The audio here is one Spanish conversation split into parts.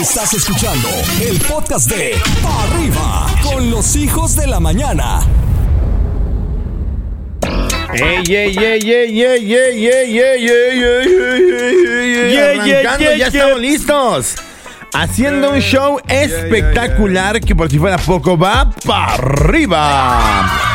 Estás escuchando el podcast de Pa' Arriba con los hijos de la mañana. ¡Ey, ey, ey, ey, ey, ey, ey, ey, ey, ey, Arrancando, ya estamos listos. Haciendo un show espectacular que por si fuera poco va para arriba.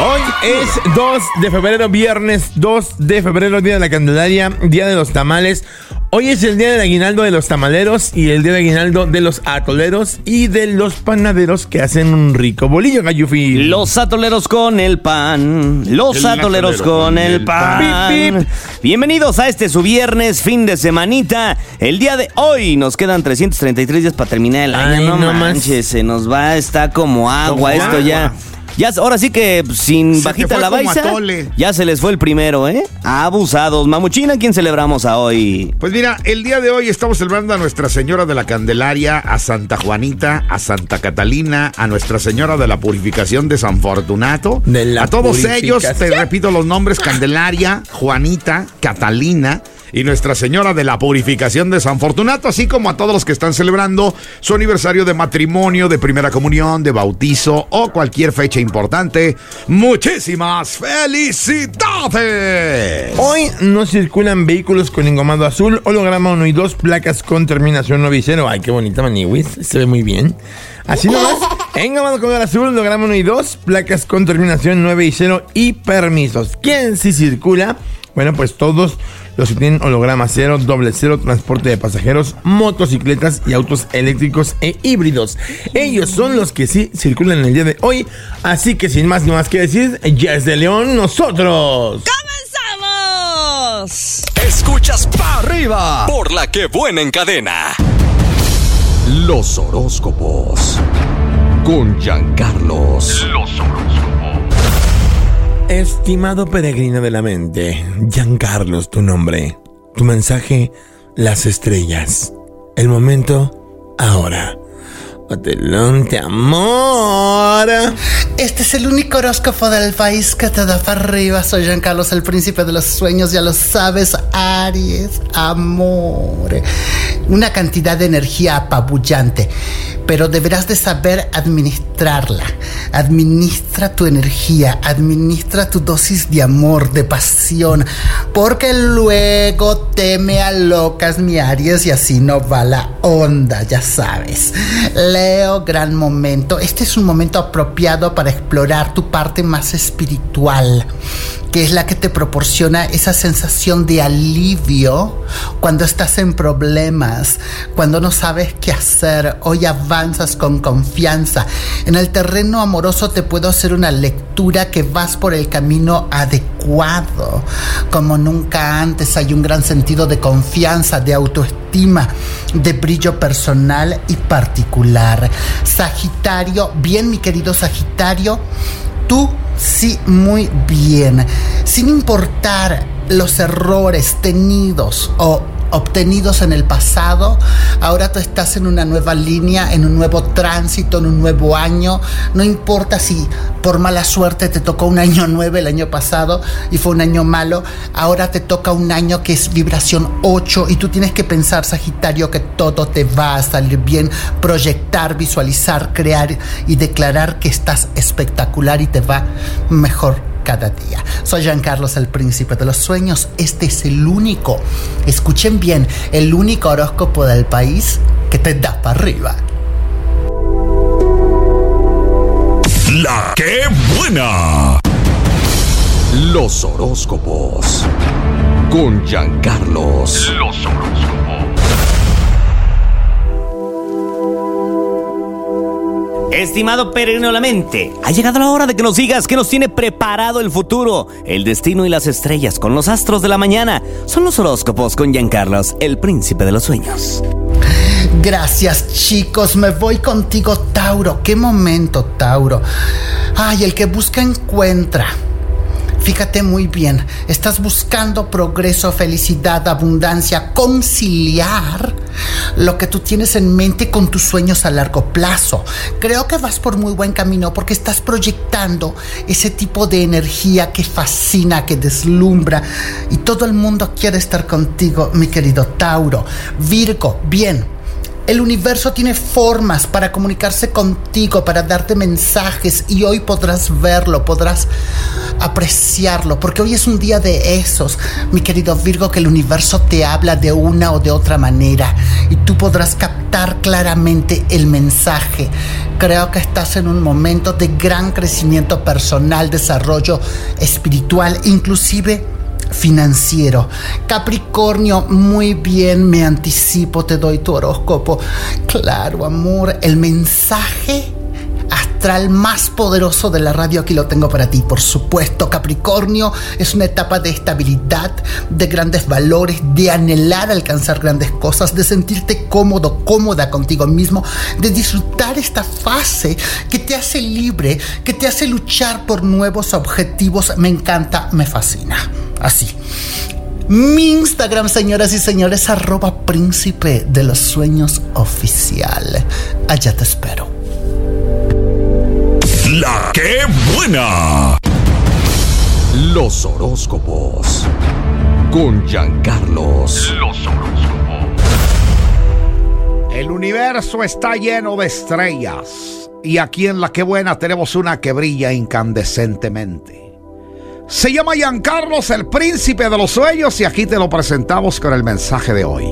Hoy es 2 de febrero, viernes 2 de febrero, día de la Candelaria, día de los tamales. Hoy es el día del aguinaldo de los tamaleros y el día del aguinaldo de los atoleros y de los panaderos que hacen un rico bolillo, Gayufi. Los atoleros con el pan. Los El atoleros con con el pan. pan. Pip, pip. Bienvenidos a este su viernes, fin de semanita. El día de hoy nos quedan 333 días para terminar el año. Ay, no, no más. manches, se nos va, está como agua Como esto agua. ya. Ya, ahora sí que pues, sin Se bajita la baiza, ya se les fue el primero, ¿eh? Abusados. Mamuchina, ¿quién celebramos a hoy? Pues mira, el día de hoy estamos celebrando a Nuestra Señora de la Candelaria, a Santa Juanita, a Santa Catalina, a Nuestra Señora de la Purificación de San Fortunato. De la a todos ellos, te repito los nombres, Candelaria, Juanita, Catalina y Nuestra Señora de la Purificación de San Fortunato, así como a todos los que están celebrando su aniversario de matrimonio, de primera comunión, de bautizo o cualquier fecha importante. Muchísimas felicidades. Hoy no circulan vehículos con engomado azul, holograma 1 y 2, placas con terminación 9 y 0. Ay, qué bonita maniwis, se ve muy bien. Así nomás, engomado con el azul, holograma 1 y 2, placas con terminación 9 y 0 y permisos. ¿Quién sí circula? Bueno, pues todos los que tienen holograma 0, doble 0, transporte de pasajeros, motocicletas y autos eléctricos e híbridos. Ellos son los que sí circulan el día de hoy. Así que sin más ni más que decir, ya es de León nosotros. ¡Comenzamos! Escuchas Pa' Arriba por la que buena en cadena. Los horóscopos. Con Giancarlos. Los Estimado peregrino de la mente, Giancarlos, tu nombre, tu mensaje, las estrellas. El momento, ahora. Adelante, amor. Este es el único horóscopo del país que te da para arriba. Soy Jean Carlos, el príncipe de los sueños. Ya lo sabes, Aries, amor. Una cantidad de energía apabullante, pero deberás de saber administrarla. Administra tu energía, administra tu dosis de amor, de pasión, porque luego te me alocas, mi Aries, y así no va la onda, ya sabes. Leo, gran momento. Este es un momento apropiado para explorar tu parte más espiritual, que es la que te proporciona esa sensación de alivio cuando estás en problemas, cuando no sabes qué hacer. Hoy avanzas con confianza. En el terreno amoroso te puedo hacer una lectura que vas por el camino adecuado. Como nunca antes hay un gran sentido de confianza, de autoestima, de brillo personal y particular. Sagitario, bien mi querido Sagitario, tú sí muy bien, sin importar los errores tenidos o obtenidos en el pasado, ahora tú estás en una nueva línea, en un nuevo tránsito, en un nuevo año. No importa si por mala suerte te tocó un año 9 el año pasado y fue un año malo, ahora te toca un año que es vibración 8 y tú tienes que pensar, Sagitario, que todo te va a salir bien, proyectar, visualizar, crear y declarar que estás espectacular y te va mejor cada día. Soy Jean Carlos, el príncipe de los sueños. Este es el único, escuchen bien, el único horóscopo del país que te da para arriba. La que buena. Los horóscopos. Con Giancarlos. Los Estimado peregrino la mente, ha llegado la hora de que nos digas qué nos tiene preparado el futuro, el destino y las estrellas con los astros de la mañana. Son los horóscopos con Giancarlos, el príncipe de los sueños. Gracias chicos, me voy contigo Tauro. Qué momento Tauro. Ay, el que busca encuentra. Fíjate muy bien, estás buscando progreso, felicidad, abundancia, conciliar lo que tú tienes en mente con tus sueños a largo plazo. Creo que vas por muy buen camino porque estás proyectando ese tipo de energía que fascina, que deslumbra y todo el mundo quiere estar contigo, mi querido Tauro. Virgo, bien. El universo tiene formas para comunicarse contigo, para darte mensajes y hoy podrás verlo, podrás apreciarlo, porque hoy es un día de esos, mi querido Virgo, que el universo te habla de una o de otra manera y tú podrás captar claramente el mensaje. Creo que estás en un momento de gran crecimiento personal, desarrollo espiritual, inclusive financiero. Capricornio, muy bien, me anticipo, te doy tu horóscopo. Claro, amor, el mensaje astral más poderoso de la radio aquí lo tengo para ti. Por supuesto, Capricornio es una etapa de estabilidad, de grandes valores, de anhelar alcanzar grandes cosas, de sentirte cómodo, cómoda contigo mismo, de disfrutar esta fase que te hace libre, que te hace luchar por nuevos objetivos. Me encanta, me fascina. Así. Mi Instagram, señoras y señores, arroba príncipe de los sueños oficial. Allá te espero. La que buena. Los horóscopos. Con Giancarlos. Los El universo está lleno de estrellas. Y aquí en La Que Buena tenemos una que brilla incandescentemente. Se llama Giancarlos, el príncipe de los sueños, y aquí te lo presentamos con el mensaje de hoy.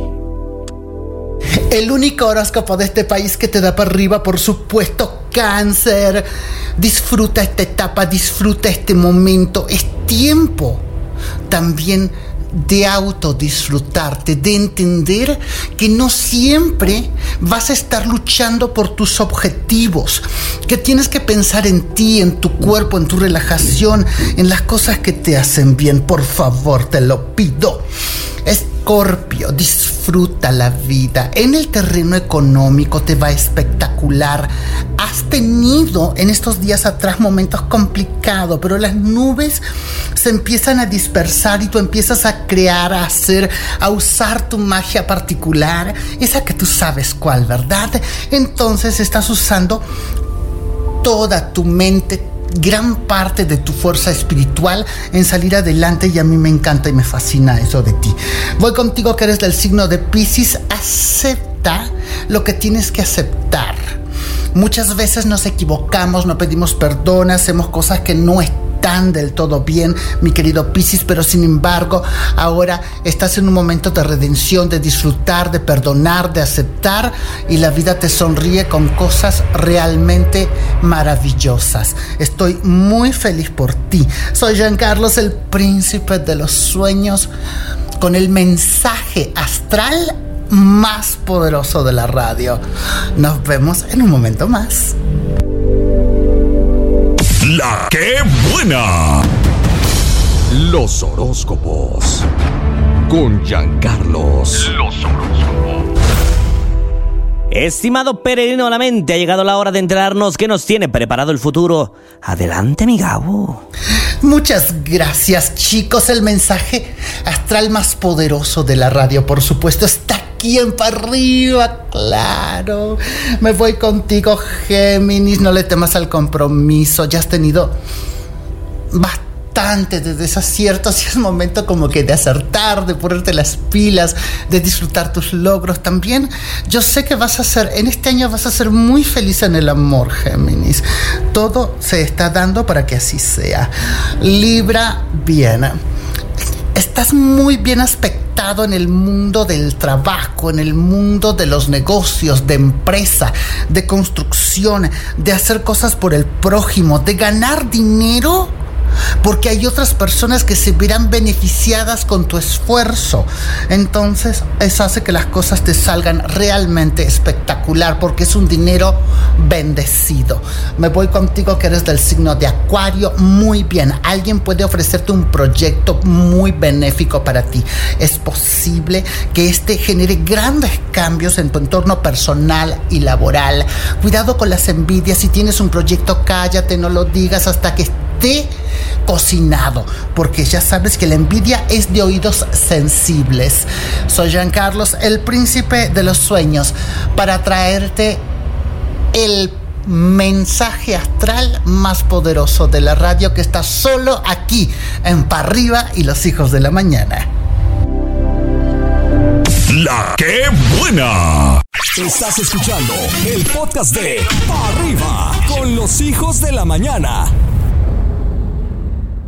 El único horóscopo de este país que te da para arriba, por supuesto, cáncer. Disfruta esta etapa, disfruta este momento. Es tiempo también de autodisfrutarte, de entender que no siempre vas a estar luchando por tus objetivos, que tienes que pensar en ti, en tu cuerpo, en tu relajación, en las cosas que te hacen bien. Por favor, te lo pido. Escorpio, disfruta la vida. En el terreno económico te va espectacular. Has tenido en estos días atrás momentos complicados, pero las nubes se empiezan a dispersar y tú empiezas a crear, a hacer, a usar tu magia particular, esa que tú sabes cuál, ¿verdad? Entonces estás usando toda tu mente, gran parte de tu fuerza espiritual en salir adelante y a mí me encanta y me fascina eso de ti. Voy contigo que eres del signo de Pisces, acepta lo que tienes que aceptar. Muchas veces nos equivocamos, no pedimos perdón, hacemos cosas que no están tan del todo bien, mi querido Piscis, pero sin embargo, ahora estás en un momento de redención, de disfrutar, de perdonar, de aceptar y la vida te sonríe con cosas realmente maravillosas. Estoy muy feliz por ti. Soy Jean Carlos, el príncipe de los sueños, con el mensaje astral más poderoso de la radio. Nos vemos en un momento más. La que buena. Los horóscopos. Con Giancarlos. Los horóscopos. Estimado peregrino a la mente, ha llegado la hora de enterarnos qué nos tiene preparado el futuro. Adelante, mi Gabo. Muchas gracias, chicos. El mensaje astral más poderoso de la radio, por supuesto, está aquí en para arriba, claro. Me voy contigo, Géminis. No le temas al compromiso. Ya has tenido bastante de desaciertos y es momento como que de acertar, de ponerte las pilas, de disfrutar tus logros también. Yo sé que vas a ser, en este año vas a ser muy feliz en el amor, Géminis. Todo se está dando para que así sea. Libra, bien. Estás muy bien aspectado en el mundo del trabajo, en el mundo de los negocios, de empresa, de construcción, de hacer cosas por el prójimo, de ganar dinero porque hay otras personas que se verán beneficiadas con tu esfuerzo. Entonces, eso hace que las cosas te salgan realmente espectacular, porque es un dinero bendecido. Me voy contigo que eres del signo de Acuario. Muy bien, alguien puede ofrecerte un proyecto muy benéfico para ti. Es posible que este genere grandes cambios en tu entorno personal y laboral. Cuidado con las envidias. Si tienes un proyecto, cállate, no lo digas hasta que esté cocinado, porque ya sabes que la envidia es de oídos sensibles. Soy Jean Carlos, el príncipe de los sueños, para traerte el mensaje astral más poderoso de la radio que está solo aquí en Parriba y los hijos de la mañana. La buena. Estás escuchando el podcast de Pa' Arriba con los hijos de la mañana.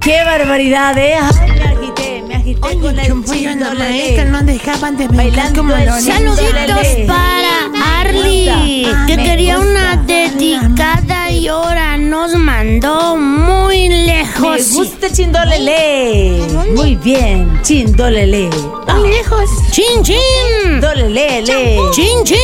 ¡Qué barbaridad, eh! Ay, me agité, me agité con el chino lele. no dejaban de Bailando el chino Saluditos para Arly, gusta, que me quería una dedicada y ahora nos mandó muy Me lejos. gusta Chindolele. Muy bien, Chindolele. Muy lejos. Chin, chin. Dolelele. Chin, chin.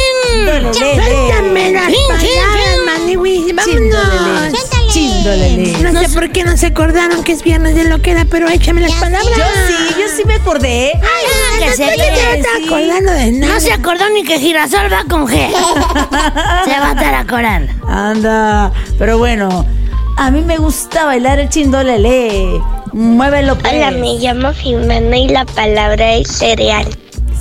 Dolelele. Suéltame las Chin, chin, palabras, chin. Maniwis, vámonos. No sé por qué no se acordaron que es viernes de lo que era, pero échame las palabras. Yo sí, yo sí me acordé. Ay, que se no acordando de nada. No se acordó ni que girasol va con G. se va a estar acordando. Anda, pero bueno, a mí me gusta bailar el chindolele. Muévelo, pues. Hola, me llamo Jimena y la palabra es cereal.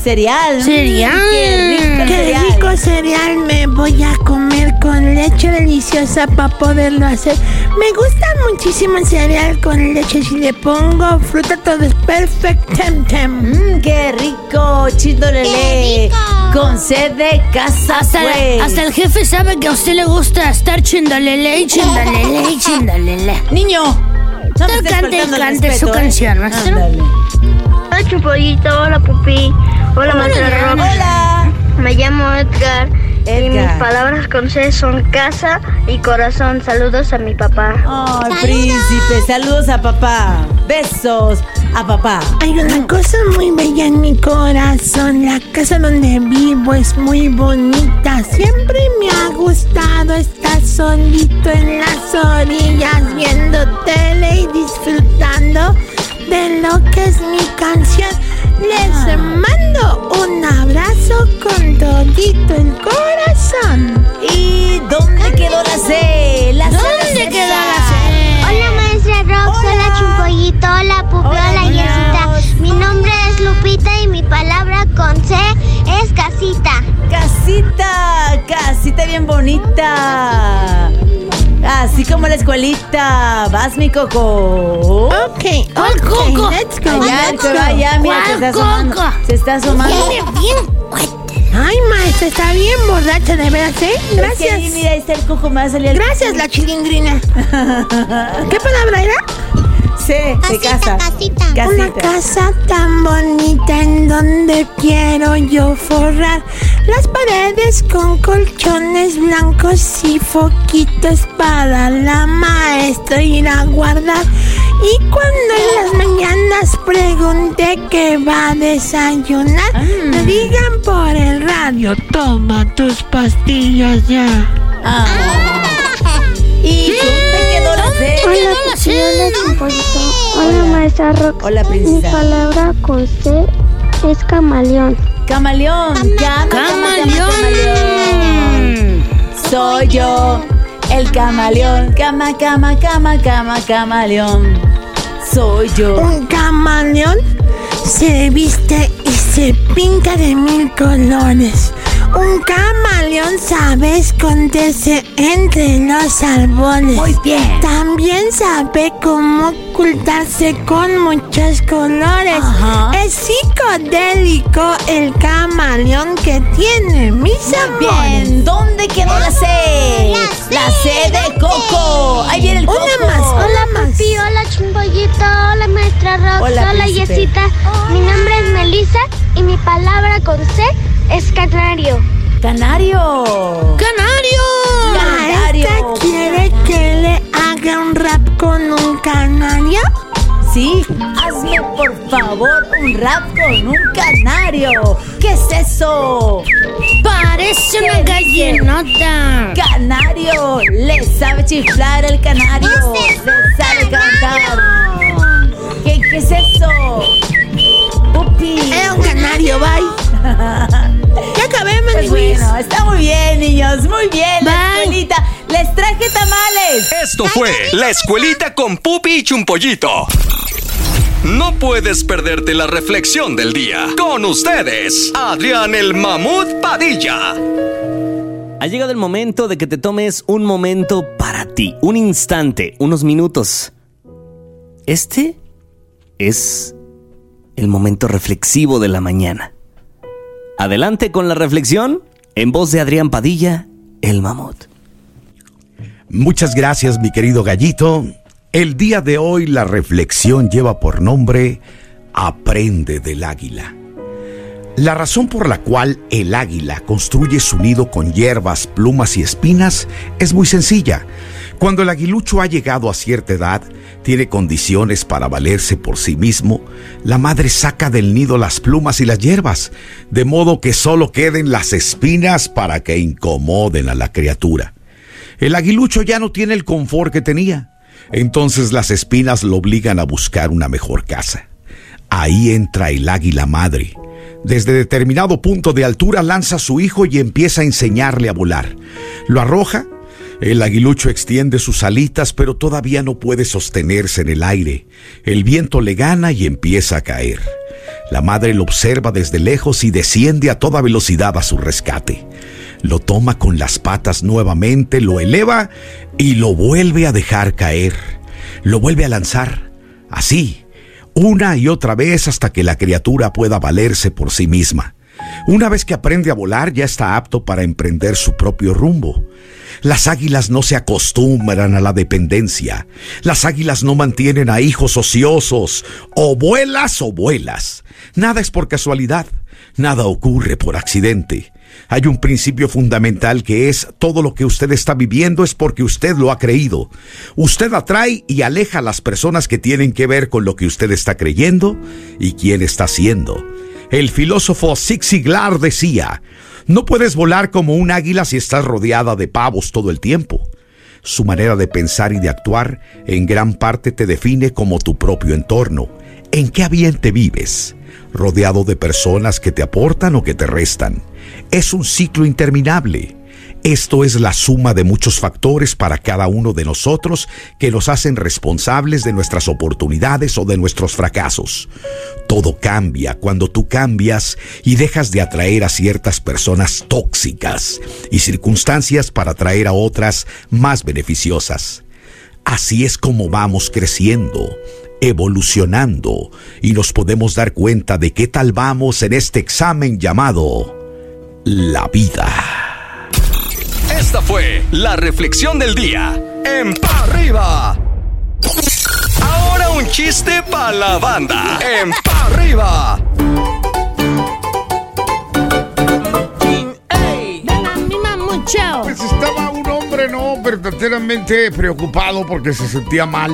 Cereal. Cereal. Mm, Qué rico Qué rico cereal me voy a comer con leche deliciosa para poderlo hacer. Me gusta muchísimo el cereal con leche. Si le pongo fruta, todo es perfect tem tem. Mmm, qué rico, chindolele. Con sed de casa, Hasta, pues. hasta el jefe sabe que a usted le gusta estar chindalele y chindalele y chindalele. Niño, no me estés Cante cante respeto, su ¿eh? canción, maestro. Hola, Chupollito. Hola, Pupi. Hola. Hola. Me llamo Edgar. Y mis palabras con C son casa y corazón. Saludos a mi papá. Ay, príncipe, saludos a papá. Besos a papá. Hay una cosa muy bella en mi corazón. La casa donde vivo es muy bonita. Siempre me ha gustado estar solito en las orillas viendo tele y disfrutando de lo que es mi canción. Les mando un abrazo con todito el corazón. ¿Y dónde quedó la C? La C, ¿Dónde quedó la C? Hola, Maestra Rox. Hola, Chumpollito. Hola, Pupi. Hola, Hola. Yesita. Mi nombre es Lupita y mi palabra con C es casita. Casita, casita bien bonita. Así como la escuelita. Vas, mi coco. Ok, ¿Cuál ok, coco? let's go. Allá, let's pero go. allá, mira, se ¿Cuál está asomando. coco? Se está asomando. Ay, maestra, está bien borracha, de veras, ¿eh? Es que Gracias. ahí, mira, ahí está el coco, me va a salir el Gracias, la chilindrina. ¿Qué palabra era? De casa. casita. Una casa tan bonita en donde quiero yo forrar las paredes con colchones blancos y foquitos para la maestra ir a guardar. Y cuando en las mañanas pregunté qué va a desayunar, me digan por el radio, toma tus pastillas ya. Ah. ¿Y dónde Hola. Maestra Rox. Hola, princesa. palabra con C es camaleón. Camaleón. Cama, cama, cama, camaleón. Soy yo, el camaleón. Cama, cama, cama, cama, camaleón. Soy yo. Un camaleón se viste y se pinta de mil colores. Un camaleón sabe esconderse entre los árboles. Muy bien. También sabe cómo ocultarse con muchos colores. Ajá. Es psicodélico el camaleón que tiene mis amores. Bien, ¿dónde quedó la C? La C de Coco. Ahí viene el Coco. Una. Hola, Chumpollito. Hola, maestra Rox. Hola, Hola. Yesita. Mi nombre es Melissa y mi palabra con C es canario. Canario. ¡Canario! ¿Maestra quiere que le haga un rap con un canario? Sí, hazme por favor un rap con un canario. ¿Qué es eso? Parece una gallinota. Canario, le sabe chiflar el canario, le sabe cantar. ¿Qué, qué es eso? Pupi. Era un canario, bye. Ya acabé, Pues bueno, está muy bien, niños, muy bien. La escuelita, les traje tamales. Esto fue La Escuelita con Pupi y Chumpollito. No puedes perderte la reflexión del día. Con ustedes, Adrián el Mamut Padilla. Ha llegado el momento de que te tomes un momento para ti, un instante, unos minutos. Este es el momento reflexivo de la mañana. Adelante con la reflexión en voz de Adrián Padilla, el mamut. Muchas gracias, mi querido gallito. El día de hoy la reflexión lleva por nombre Aprende del águila. La razón por la cual el águila construye su nido con hierbas, plumas y espinas es muy sencilla. Cuando el aguilucho ha llegado a cierta edad, tiene condiciones para valerse por sí mismo, la madre saca del nido las plumas y las hierbas, de modo que solo queden las espinas para que incomoden a la criatura. El aguilucho ya no tiene el confort que tenía. Entonces las espinas lo obligan a buscar una mejor casa. Ahí entra el águila madre. Desde determinado punto de altura lanza a su hijo y empieza a enseñarle a volar. Lo arroja. El aguilucho extiende sus alitas, pero todavía no puede sostenerse en el aire. El viento le gana y empieza a caer. La madre lo observa desde lejos y desciende a toda velocidad a su rescate. Lo toma con las patas nuevamente, lo eleva y lo vuelve a dejar caer. Lo vuelve a lanzar. Así, una y otra vez hasta que la criatura pueda valerse por sí misma. Una vez que aprende a volar ya está apto para emprender su propio rumbo. Las águilas no se acostumbran a la dependencia. Las águilas no mantienen a hijos ociosos. O vuelas o vuelas. Nada es por casualidad. Nada ocurre por accidente. Hay un principio fundamental que es todo lo que usted está viviendo es porque usted lo ha creído. Usted atrae y aleja a las personas que tienen que ver con lo que usted está creyendo y quién está siendo. El filósofo Zig Ziglar decía, no puedes volar como un águila si estás rodeada de pavos todo el tiempo. Su manera de pensar y de actuar en gran parte te define como tu propio entorno. ¿En qué ambiente vives? ¿Rodeado de personas que te aportan o que te restan? Es un ciclo interminable. Esto es la suma de muchos factores para cada uno de nosotros que nos hacen responsables de nuestras oportunidades o de nuestros fracasos. Todo cambia cuando tú cambias y dejas de atraer a ciertas personas tóxicas y circunstancias para atraer a otras más beneficiosas. Así es como vamos creciendo, evolucionando y nos podemos dar cuenta de qué tal vamos en este examen llamado la vida. Esta fue la reflexión del día en Pa' Arriba. Ahora un chiste para la banda en Pa' Arriba. Pues estaba un hombre, no, verdaderamente preocupado porque se sentía mal.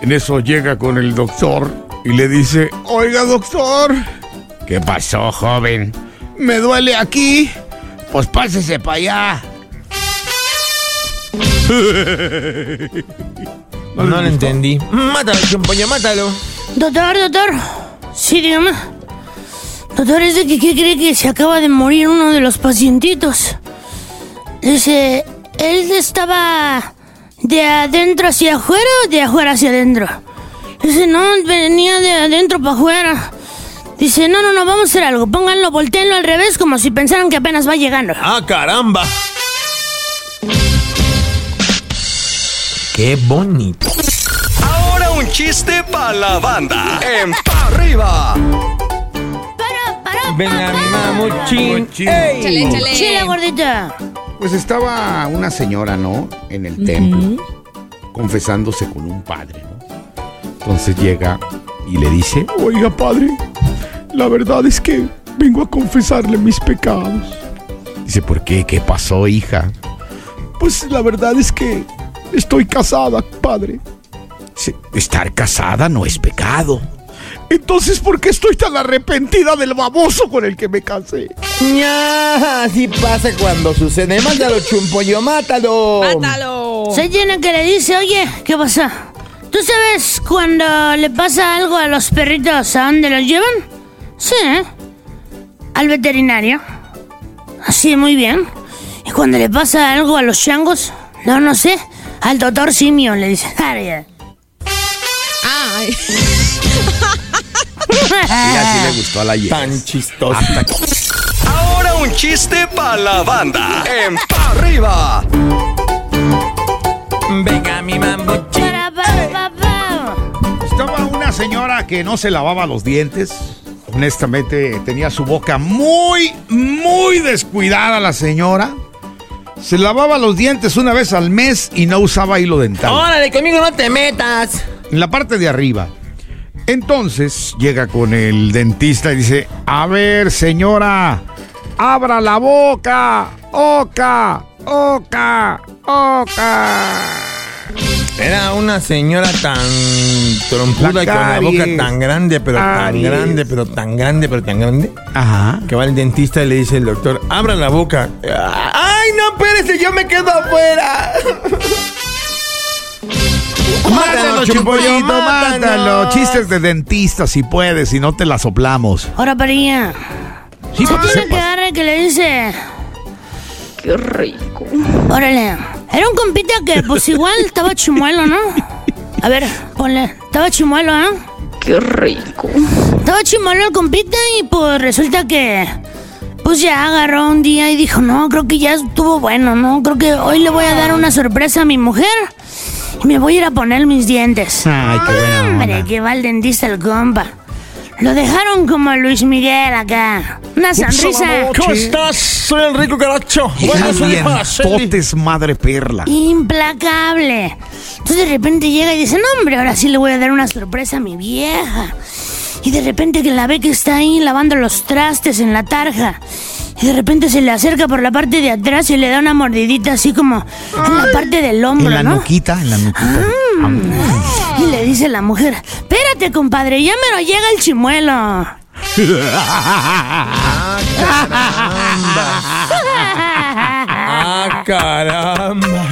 En eso llega con el doctor y le dice, oiga doctor, ¿qué pasó joven? Me duele aquí. Pues pásese para allá. No, lo entendí. Mátalo, chumpollo, mátalo. Doctor, doctor. Sí, dígame. Doctor, es de que ¿qué cree que se acaba de morir uno de los pacientitos. Dice, él estaba de adentro hacia afuera o de afuera hacia adentro. Dice, no, venía de adentro para afuera. Dice, no, no, no, vamos a hacer algo. Pónganlo, volteenlo al revés como si pensaran que apenas va llegando. ¡Ah, caramba! ¡Qué bonito! Ahora un chiste para la banda en Pa' Arriba. Para, para, Venga, mi mamuchín. Échale, ¡Ey! Chile, gordita. Pues estaba una señora, ¿no? En el templo, confesándose con un padre, ¿no? Entonces llega y le dice, oiga padre, la verdad es que vengo a confesarle mis pecados. Dice, ¿por qué? ¿Qué pasó, hija? Pues la verdad es que estoy casada, padre. Estar casada no es pecado. Entonces, ¿por qué estoy tan arrepentida del baboso con el que me casé? Ya, así pasa cuando sucede. Mátalo, chumpollo, mátalo. ¡Mátalo! Se llena que le dice, oye, ¿qué pasa? ¿Tú sabes cuando le pasa algo a los perritos, a dónde los llevan? Sí, ¿eh? Al veterinario. Así, muy bien. ¿Y cuando le pasa algo a los changos? No, no sé. Al doctor simio le dice. "Ay, Ay. Y así le gustó a la hija. Tan chistoso. Ahora un chiste para la banda en Pa' Arriba. Venga, mi pa. Estaba una señora que no se lavaba los dientes honestamente tenía su boca muy, muy descuidada la señora. Se lavaba los dientes una vez al mes y no usaba hilo dental. Órale, conmigo no te metas. En la parte de arriba. Entonces llega con el dentista y dice, a ver señora, abra la boca, oca, oca, oca. Era una señora tan trompuda y con la boca tan grande, pero tan grande, pero tan grande, pero tan grande. Ajá. Que va el dentista y le dice el doctor, abra la boca. ¡Ay, no, espérese, yo me quedo afuera! Mátalo, chimpollito, mátalo. Chistes de dentista si puedes, si no te la soplamos. Ahora, Parilla. Sí, para que Tiene que agarre que le dice. Qué rico. Órale. Era un compita que, pues igual estaba chimuelo, ¿no? A ver, ponle. Estaba chimuelo, ¿no? Qué rico. Estaba chimuelo el compita y pues resulta que. Pues ya agarró un día y dijo, no, creo que ya estuvo bueno, ¿no? Creo que hoy le voy a dar una sorpresa a mi mujer y me voy a ir a poner mis dientes. Ay, qué buena Hombre, onda. que va el dentista el compa. Lo dejaron como Luis Miguel acá. Una sonrisa ¿Cómo estás? Soy el rico caracho. Bueno, soy Araceli. Dientotes, madre perla. implacable. Entonces de repente llega y dice, no hombre, ahora sí le voy a dar una sorpresa a mi vieja. Y de repente que la ve que está ahí lavando los trastes en la tarja. Y de repente se le acerca por la parte de atrás y le da una mordidita así como en la parte del hombro, En la ¿no? nuquita, en la nuquita. Y le dice la mujer, espérate compadre, ya me lo llega el chimuelo. ¡Ah, caramba!